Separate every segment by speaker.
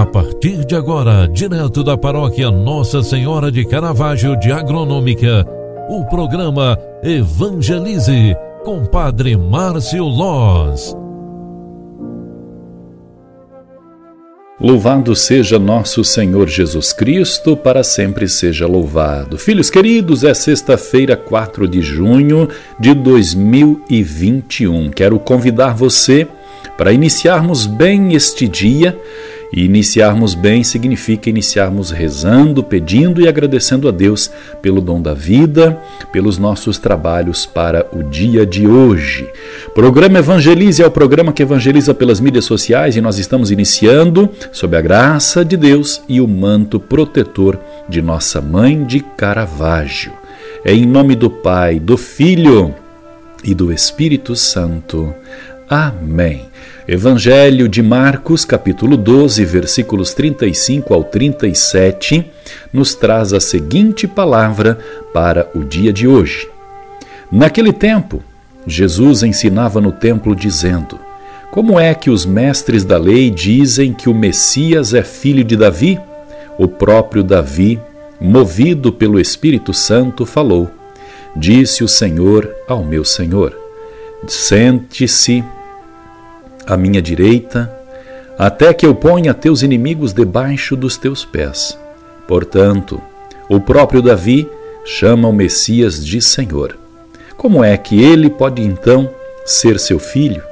Speaker 1: A partir de agora, direto da paróquia Nossa Senhora de Caravaggio de Agronômica, o programa Evangelize com Padre Márcio Loz.
Speaker 2: Louvado seja nosso Senhor Jesus Cristo, para sempre seja louvado. Filhos queridos, é sexta-feira, 4 de junho de 2021. Quero convidar você para iniciarmos bem este dia e iniciarmos bem significa iniciarmos rezando, pedindo e agradecendo a Deus pelo dom da vida, pelos nossos trabalhos para o dia de hoje. Programa Evangelize é o programa que evangeliza pelas mídias sociais e nós estamos iniciando sob a graça de Deus e o manto protetor de nossa mãe de Caravaggio. É em nome do Pai, do Filho e do Espírito Santo. Amém. Evangelho de Marcos, capítulo 12, versículos 35 ao 37, nos traz a seguinte palavra para o dia de hoje. Naquele tempo, Jesus ensinava no templo dizendo: Como é que os mestres da lei dizem que o Messias é filho de Davi? O próprio Davi, movido pelo Espírito Santo, falou: Disse o Senhor ao meu Senhor: Sente-se à minha direita, até que eu ponha teus inimigos debaixo dos teus pés. Portanto, o próprio Davi chama o Messias de Senhor. Como é que ele pode então ser seu filho?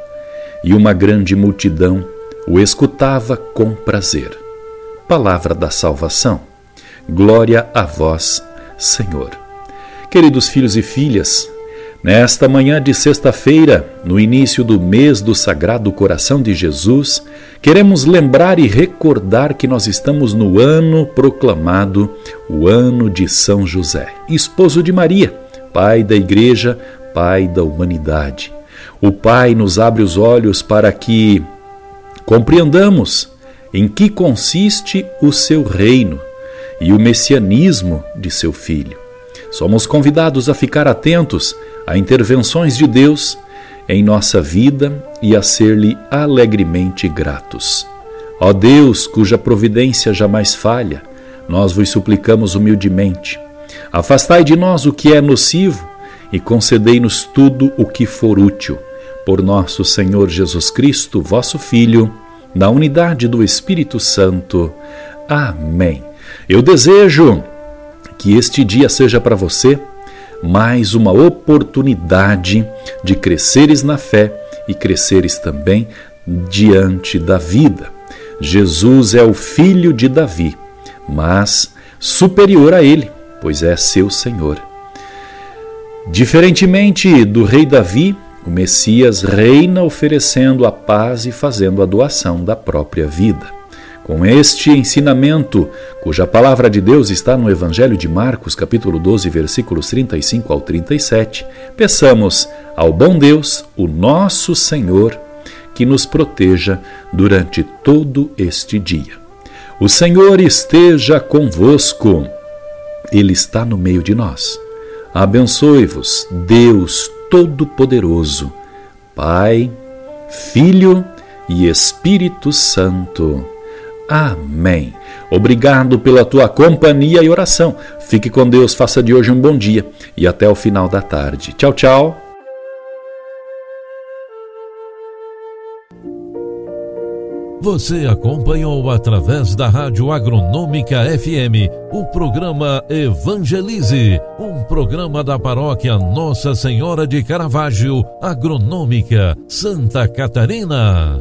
Speaker 2: E uma grande multidão o escutava com prazer. Palavra da salvação. Glória a vós, Senhor. Queridos filhos e filhas, Nesta manhã de sexta-feira, no início do mês do Sagrado Coração de Jesus, queremos lembrar e recordar que nós estamos no ano proclamado, o ano de São José, esposo de Maria, pai da Igreja, pai da humanidade. O Pai nos abre os olhos para que compreendamos em que consiste o seu reino e o messianismo de seu filho. Somos convidados a ficar atentos a intervenções de Deus em nossa vida e a ser-lhe alegremente gratos. Ó Deus, cuja providência jamais falha, nós vos suplicamos humildemente. Afastai de nós o que é nocivo e concedei-nos tudo o que for útil. Por nosso Senhor Jesus Cristo, vosso Filho, na unidade do Espírito Santo. Amém. Eu desejo que este dia seja para você mais uma oportunidade de cresceres na fé e cresceres também diante da vida. Jesus é o filho de Davi, mas superior a ele, pois é seu Senhor. Diferentemente do rei Davi, o Messias reina oferecendo a paz e fazendo a doação da própria vida. Com este ensinamento, cuja palavra de Deus está no Evangelho de Marcos, capítulo 12, versículos 35 ao 37, peçamos ao bom Deus, o nosso Senhor, que nos proteja durante todo este dia. O Senhor esteja convosco, Ele está no meio de nós. Abençoe-vos, Deus Todo-Poderoso, Pai, Filho e Espírito Santo. Amém. Obrigado pela tua companhia e oração. Fique com Deus, faça de hoje um bom dia e até o final da tarde. Tchau, tchau.
Speaker 1: Você acompanhou através da Rádio Agronômica FM o programa Evangelize, um programa da paróquia Nossa Senhora de Caravaggio, Agronômica, Santa Catarina.